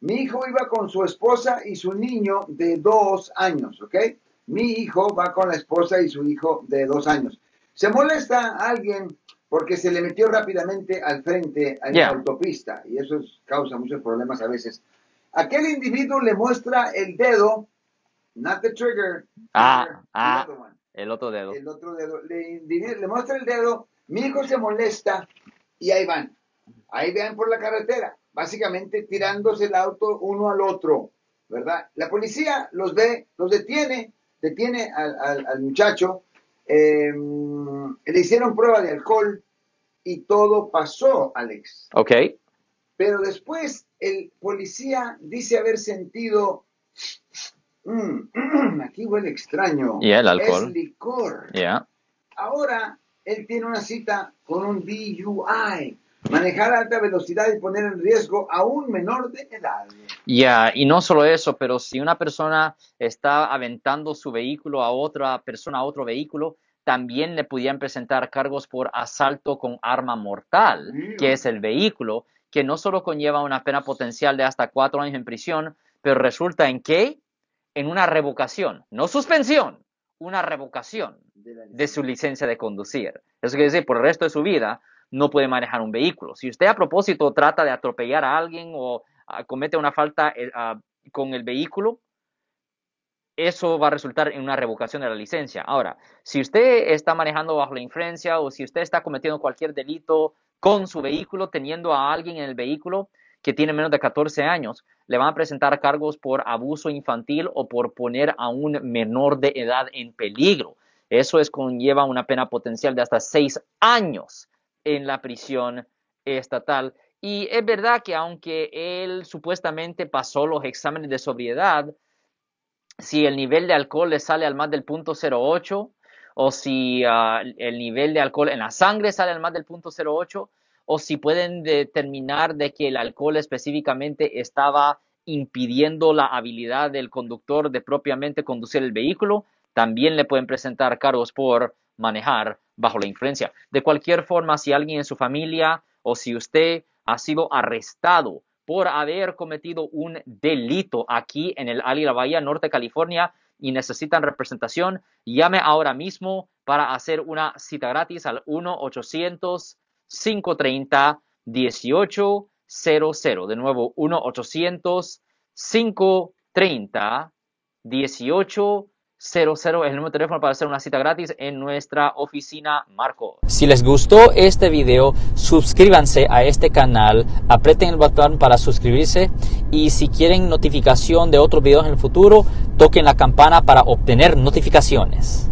Mi hijo iba con su esposa y su niño de dos años, ¿ok? Mi hijo va con la esposa y su hijo de dos años. Se molesta a alguien porque se le metió rápidamente al frente a la Yeah. autopista y eso es- causa muchos problemas a veces. Aquel individuo le muestra el dedo, not the trigger, Ah, trigger, the ah. other one El otro dedo. el otro dedo, le, le- le muestra el dedo, mi hijo se molesta y ahí van, ahí van por la carretera, básicamente tirándose el auto uno al otro, ¿verdad? La policía los ve, los detiene, detiene al, al- al muchacho, eh, le hicieron prueba de alcohol y todo pasó, Alex. Ok. Pero después el policía dice haber sentido, "Mm, aquí huele extraño. Y el alcohol. Es licor. Yeah. Ahora él tiene una cita con un DUI. Manejar a alta velocidad y poner en riesgo a un menor de edad. Ya, y no solo eso, pero si una persona está aventando su vehículo a otra persona, a otro vehículo, también le pudieran presentar cargos por asalto con arma mortal, Mm. que es el vehículo, que no solo conlleva una pena potencial de hasta cuatro años en prisión, pero resulta en qué? En una revocación, no suspensión, una revocación De de su licencia de conducir. Eso quiere decir, por el resto de su vida no puede manejar un vehículo. Si usted a propósito trata de atropellar a alguien o ah, comete una falta eh, ah, con el vehículo, eso va a resultar en una revocación de la licencia. Ahora, si usted está manejando bajo la influencia o si usted está cometiendo cualquier delito con su vehículo, teniendo a alguien en el vehículo que tiene menos de 14 años, le van a presentar cargos por abuso infantil o por poner a un menor de edad en peligro. Eso es conlleva una pena potencial de hasta seis años en la prisión estatal. Y es verdad que aunque él supuestamente pasó los exámenes de sobriedad, si el nivel de alcohol le sale al más del punto 08 o si ah, el nivel de alcohol en la sangre sale al más del punto 08 o si pueden determinar de que el alcohol específicamente estaba impidiendo la habilidad del conductor de propiamente conducir el vehículo, también le pueden presentar cargos por manejar bajo la influencia. De cualquier forma, si alguien en su familia o si usted ha sido arrestado por haber cometido un delito aquí en el Ali La Bahía, Norte California, y necesitan representación, llame ahora mismo para hacer una cita gratis al 1-800-530-1800. De nuevo, 1-800-530-1800 es el número de teléfono para hacer una cita gratis en nuestra oficina Marco. Si les gustó este video, suscríbanse a este canal, aprieten el botón para suscribirse y si quieren notificación de otros videos en el futuro, toquen la campana para obtener notificaciones.